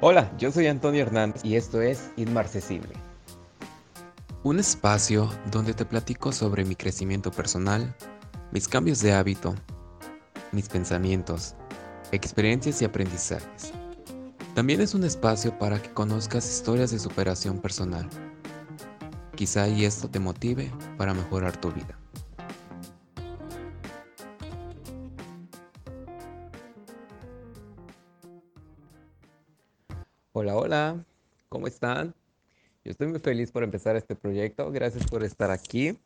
Hola, yo soy Antonio Hernández y esto es Inmarcesible. Un espacio donde te platico sobre mi crecimiento personal, mis cambios de hábito, mis pensamientos, experiencias y aprendizajes. También es un espacio para que conozcas historias de superación personal. Quizá y esto te motive para mejorar tu vida. Hola, hola, ¿cómo están? Yo estoy muy feliz por empezar este proyecto. Gracias por estar aquí.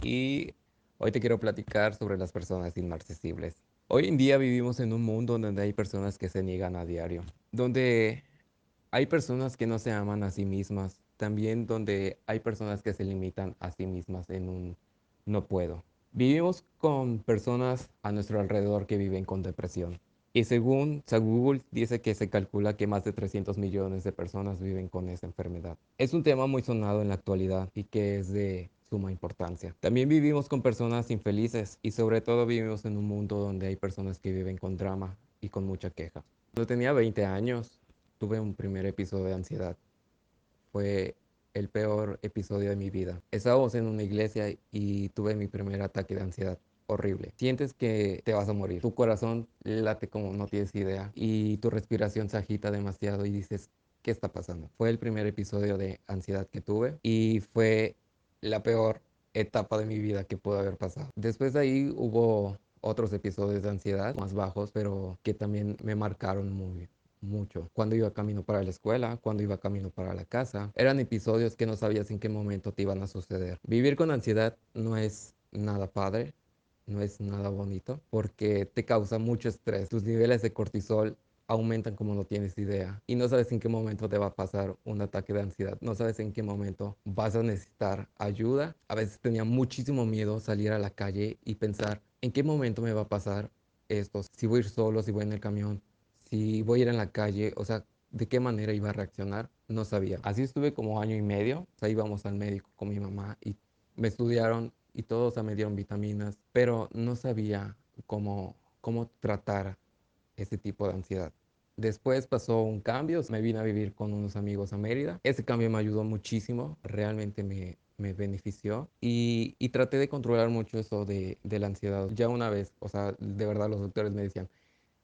Y hoy te quiero platicar sobre las personas inmarcesibles. Hoy en día vivimos en un mundo donde hay personas que se niegan a diario, donde hay personas que no se aman a sí mismas, también donde hay personas que se limitan a sí mismas en un no puedo. Vivimos con personas a nuestro alrededor que viven con depresión. Y según Google dice que se calcula que más de 300 millones de personas viven con esa enfermedad. Es un tema muy sonado en la actualidad y que es de suma importancia. También vivimos con personas infelices y sobre todo vivimos en un mundo donde hay personas que viven con drama y con mucha queja. Cuando tenía 20 años tuve un primer episodio de ansiedad. Fue el peor episodio de mi vida. Estábamos en una iglesia y tuve mi primer ataque de ansiedad horrible. Sientes que te vas a morir. Tu corazón late como no tienes idea y tu respiración se agita demasiado y dices, ¿qué está pasando? Fue el primer episodio de ansiedad que tuve y fue la peor etapa de mi vida que pudo haber pasado. Después de ahí hubo otros episodios de ansiedad más bajos, pero que también me marcaron muy mucho. Cuando iba camino para la escuela, cuando iba camino para la casa, eran episodios que no sabías en qué momento te iban a suceder. Vivir con ansiedad no es nada padre, no es nada bonito porque te causa mucho estrés. Tus niveles de cortisol aumentan como no tienes idea y no sabes en qué momento te va a pasar un ataque de ansiedad, no sabes en qué momento vas a necesitar ayuda. A veces tenía muchísimo miedo salir a la calle y pensar en qué momento me va a pasar esto, si voy solo, si voy en el camión, si voy a ir en la calle, o sea, de qué manera iba a reaccionar, no sabía. Así estuve como año y medio, o sea, íbamos al médico con mi mamá y me estudiaron y todos me dieron vitaminas, pero no sabía cómo, cómo tratar ese tipo de ansiedad. Después pasó un cambio, me vine a vivir con unos amigos a Mérida. Ese cambio me ayudó muchísimo, realmente me, me benefició y, y, traté de controlar mucho eso de, de, la ansiedad. Ya una vez, o sea, de verdad los doctores me decían,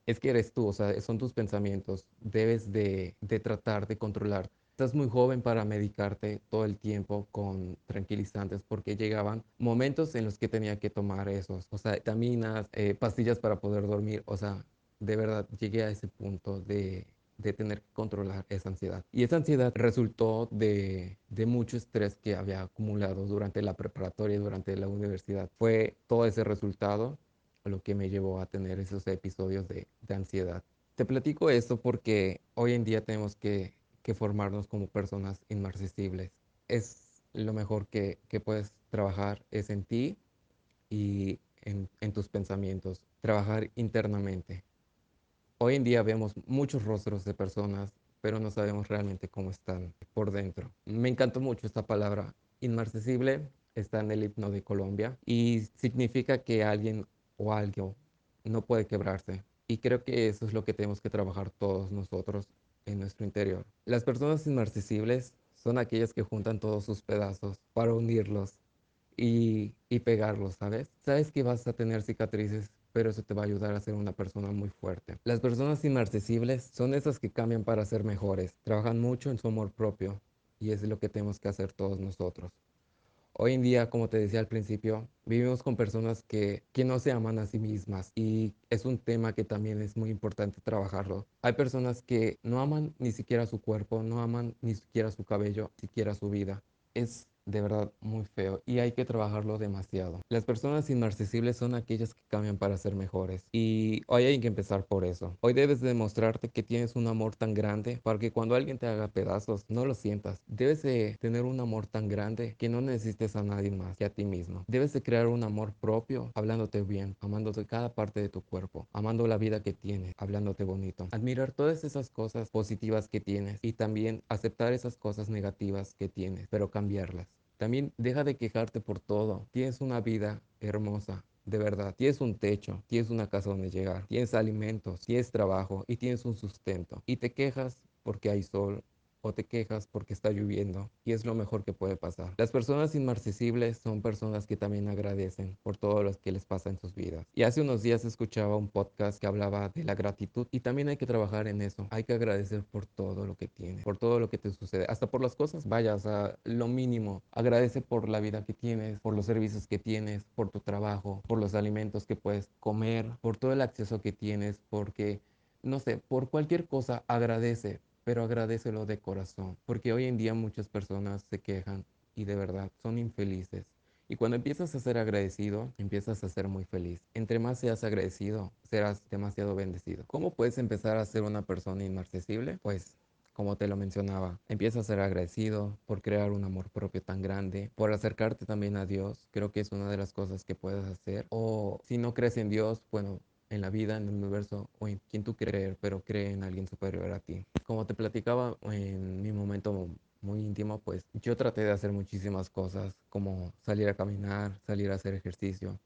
es que eres tú, o sea, son tus pensamientos, debes de, de tratar de controlar Estás muy joven para medicarte todo el tiempo con tranquilizantes porque llegaban momentos en los que tenía que tomar esos, o sea, vitaminas, eh, pastillas para poder dormir, o sea, de verdad llegué a ese punto de, de tener que controlar esa ansiedad. Y esa ansiedad resultó de, de, mucho estrés que había acumulado durante la preparatoria y durante la universidad. Fue todo ese resultado lo que me llevó a tener esos episodios de, de ansiedad. Te platico esto porque hoy en día tenemos que que formarnos como personas inmarcesibles. Es lo mejor que, que puedes trabajar, es en ti y en, en tus pensamientos, trabajar internamente. Hoy en día vemos muchos rostros de personas, pero no sabemos realmente cómo están por dentro. Me encantó mucho esta palabra. Inmarcesible está en el himno de Colombia y significa que alguien o algo no puede quebrarse. Y creo que eso es lo que tenemos que trabajar todos nosotros en nuestro interior. Las personas inmarcesibles son aquellas que juntan todos sus pedazos para unirlos y, y pegarlos, ¿sabes? Sabes que vas a tener cicatrices, pero eso te va a ayudar a ser una persona muy fuerte. Las personas inmarcesibles son esas que cambian para ser mejores, trabajan mucho en su amor propio y es lo que tenemos que hacer todos nosotros. Hoy en día, como te decía al principio, vivimos con personas que, que, no se aman a sí mismas y es un tema que también es muy importante trabajarlo. Hay personas que no aman ni siquiera su cuerpo, no aman ni siquiera su cabello, ni siquiera su vida. De verdad muy feo y hay que trabajarlo demasiado. Las personas inmarcesibles son aquellas que cambian para ser mejores y hoy hay que empezar por eso. Hoy debes demostrarte que tienes un amor tan grande para que cuando alguien te haga pedazos no lo sientas. Debes de tener un amor tan grande que no necesites a nadie más que a ti mismo. Debes de crear un amor propio hablándote bien, amándote cada parte de tu cuerpo, amando la vida que tienes, hablándote bonito. Admirar todas esas cosas positivas que tienes y también aceptar esas cosas negativas que tienes, pero cambiarlas. También deja de quejarte por todo. Tienes una vida hermosa, de verdad. Tienes un techo, tienes una casa donde llegar, tienes alimentos, tienes trabajo y tienes un sustento. Y te quejas porque hay sol o te quejas porque está lloviendo y es lo mejor que puede pasar. Las personas inmarcesibles son personas que también agradecen por todo lo que les pasa en sus vidas. Y hace unos días escuchaba un podcast que hablaba de la gratitud y también hay que trabajar en eso. Hay que agradecer por todo lo que tienes, por todo lo que te sucede, hasta por las cosas, vaya, lo mínimo. Agradece por la vida que tienes, por los servicios que tienes, por tu trabajo, por los alimentos que puedes comer, por todo el acceso que tienes, porque no sé, por cualquier cosa agradece, pero agradecelo de corazón, porque hoy en día muchas personas se quejan y de verdad son infelices. Y cuando empiezas a ser agradecido, empiezas a ser muy feliz. Entre más seas agradecido, serás demasiado bendecido. ¿Cómo puedes empezar a ser una persona inmarcesible? Pues como te lo mencionaba, empieza a ser agradecido por crear un amor propio tan grande, por acercarte también a Dios, creo que es una de las cosas que puedes hacer. O si no crees en Dios, bueno, en la vida, en el universo o en quien tú creer, pero cree en alguien superior a ti. Como te platicaba en mi momento muy íntimo, pues yo traté de hacer muchísimas cosas, como salir a caminar, salir a hacer ejercicio.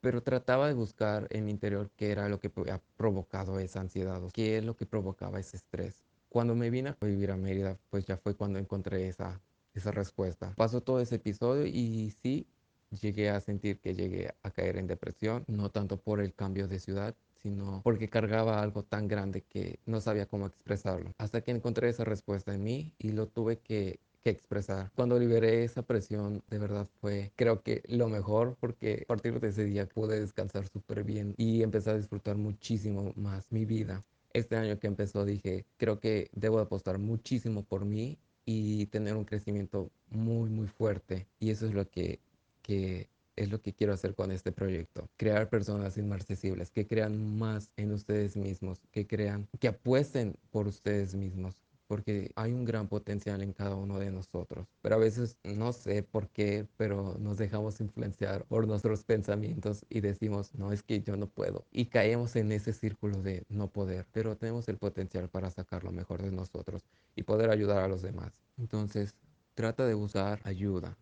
Pero trataba de buscar en mi interior qué era lo que había provocado esa ansiedad, qué es lo que provocaba ese estrés. Cuando me vine a vivir a Mérida, pues ya fue cuando encontré esa, esa respuesta. Pasó todo ese episodio y sí, llegué a sentir que llegué a caer en depresión, no tanto por el cambio de ciudad, sino porque cargaba algo tan grande que no sabía cómo expresarlo. Hasta que encontré esa respuesta en mí y lo tuve que, que expresar. Cuando liberé esa presión, de verdad fue, creo que lo mejor, porque a partir de ese día pude descansar súper bien y empecé a disfrutar muchísimo más mi vida. Este año que empezó dije, creo que debo apostar muchísimo por mí y tener un crecimiento muy, muy fuerte. Y eso es lo que que es lo que quiero hacer con este proyecto. Crear personas inmarcesibles, que crean más en ustedes mismos, que crean, que apuesten por ustedes mismos, porque hay un gran potencial en cada uno de nosotros. Pero a veces no sé por qué, pero nos dejamos influenciar por nuestros pensamientos y decimos, no, es que yo no puedo. Y caemos en ese círculo de no poder, pero tenemos el potencial para sacar lo mejor de nosotros y poder ayudar a los demás. Entonces, trata de buscar ayuda.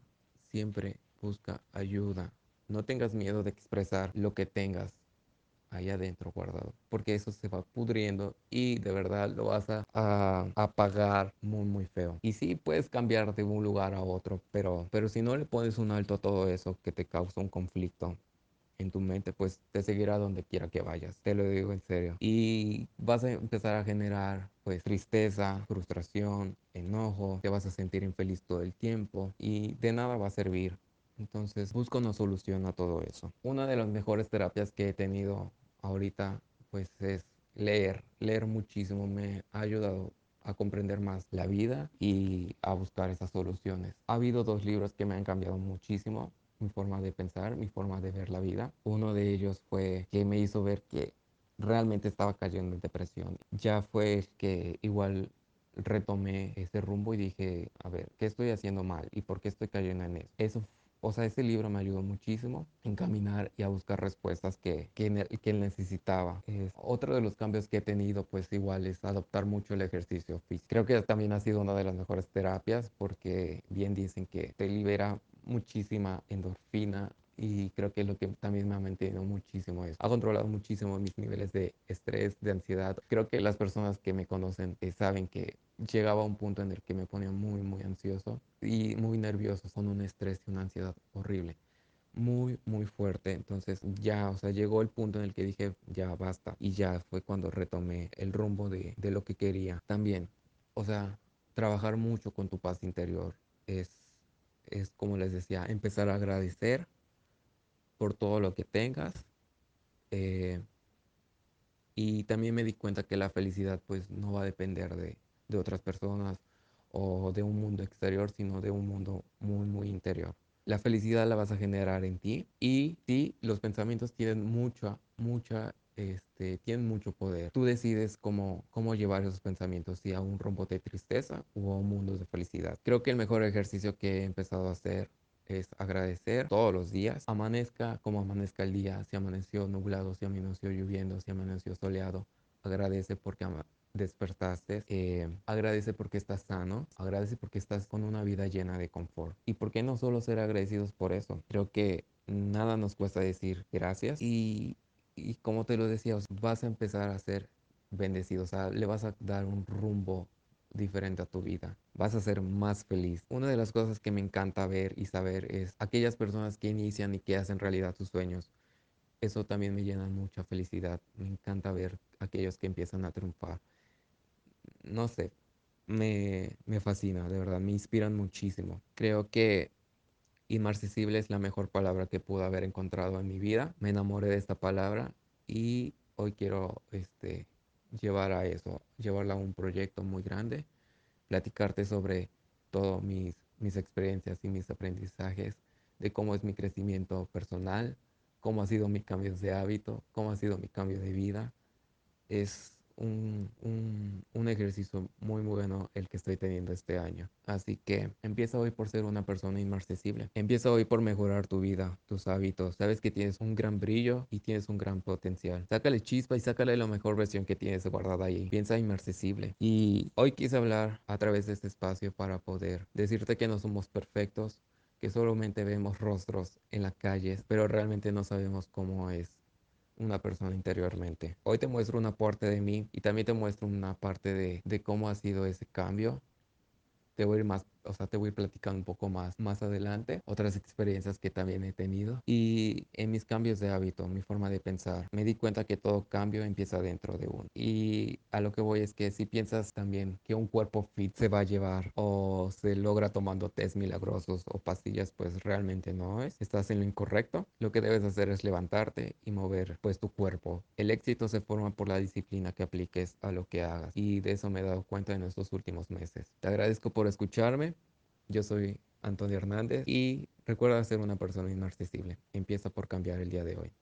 Siempre busca ayuda. No tengas miedo de expresar lo que tengas ahí adentro guardado, porque eso se va pudriendo y de verdad lo vas a, apagar muy muy feo. Y sí puedes cambiar de un lugar a otro, pero, pero si no le pones un alto a todo eso que te causa un conflicto en tu mente, pues te seguirá donde quiera que vayas, te lo digo en serio. Y vas a empezar a generar pues tristeza, frustración, enojo, te vas a sentir infeliz todo el tiempo y de nada va a servir entonces busco una solución a todo eso. Una de las mejores terapias que he tenido ahorita pues es leer. Leer muchísimo me ha ayudado a comprender más la vida y a buscar esas soluciones. Ha habido dos libros que me han cambiado muchísimo mi forma de pensar, mi forma de ver la vida. Uno de ellos fue que me hizo ver que realmente estaba cayendo en depresión. Ya fue que igual retomé ese rumbo y dije, a ver, ¿qué estoy haciendo mal? ¿Y por qué estoy cayendo en eso? Eso o sea, ese libro me ayudó muchísimo en caminar y a buscar respuestas que, que, que necesitaba. Es, otro de los cambios que he tenido, pues igual, es adoptar mucho el ejercicio físico. Creo que también ha sido una de las mejores terapias porque bien dicen que te libera muchísima endorfina y creo que es lo que también me ha mantenido muchísimo eso. Ha controlado muchísimo mis niveles de estrés, de ansiedad. Creo que las personas que me conocen eh, saben que llegaba a un punto en el que me ponía muy, muy ansioso y muy nervioso, con un estrés y una ansiedad horrible. Muy, muy fuerte. Entonces ya, o sea, llegó el punto en el que dije, ya basta. Y ya fue cuando retomé el rumbo de, de lo que quería. También, o sea, trabajar mucho con tu paz interior es, es como les decía, empezar a agradecer por todo lo que tengas. Eh, y también me di cuenta que la felicidad pues no va a depender de, de otras personas o de un mundo exterior, sino de un mundo muy, muy interior. La felicidad la vas a generar en ti y sí, los pensamientos tienen mucha, mucha, este, tienen mucho poder. Tú decides cómo, cómo llevar esos pensamientos, si a un rombo de tristeza o a un mundo de felicidad. Creo que el mejor ejercicio que he empezado a hacer es agradecer todos los días, amanezca como amanezca el día, si amaneció nublado, si amaneció lloviendo, si amaneció soleado, agradece porque despertaste, eh, agradece porque estás sano, agradece porque estás con una vida llena de confort. ¿Y por qué no solo ser agradecidos por eso? Creo que nada nos cuesta decir gracias y, y como te lo decía, vas a empezar a ser bendecido, o le vas a dar un rumbo diferente a tu vida. Vas a ser más feliz. Una de las cosas que me encanta ver y saber es aquellas personas que inician y que hacen realidad sus sueños. Eso también me llena mucha felicidad. Me encanta ver aquellos que empiezan a triunfar. No sé, me, me fascina, de verdad, me inspiran muchísimo. Creo que inmarcesible es la mejor palabra que pude haber encontrado en mi vida. Me enamoré de esta palabra y hoy quiero este, llevar a eso, llevarla a un proyecto muy grande, platicarte sobre todas mis, mis experiencias y mis aprendizajes, de cómo es mi crecimiento personal, cómo ha sido mi cambio de hábito, cómo ha sido mi cambio de vida. Es un, un, un, ejercicio muy bueno el que estoy teniendo este año. Así que empieza hoy por ser una persona inmarcesible. Empieza hoy por mejorar tu vida, tus hábitos. Sabes que tienes un gran brillo y tienes un gran potencial. Sácale chispa y sácale la mejor versión que tienes guardada ahí. Piensa inmarcesible. Y hoy quise hablar a través de este espacio para poder decirte que no somos perfectos, que solamente vemos rostros en las calles, pero realmente no sabemos cómo es una persona interiormente. Hoy te muestro una parte de mí y también te muestro una parte de, de cómo ha sido ese cambio. Te voy a ir más o sea, te voy a ir platicando un poco más más adelante, otras experiencias que también he tenido y en mis cambios de hábito, mi forma de pensar, me di cuenta que todo cambio empieza dentro de uno. Y a lo que voy es que si piensas también que un cuerpo fit se va a llevar o se logra tomando test milagrosos o pastillas, pues realmente no es. Estás en lo incorrecto. Lo que debes hacer es levantarte y mover pues tu cuerpo. El éxito se forma por la disciplina que apliques a lo que hagas y de eso me he dado cuenta en estos últimos meses. Te agradezco por escucharme. Yo soy Antonio Hernández y recuerda ser una persona inaccesible. Empieza por cambiar el día de hoy.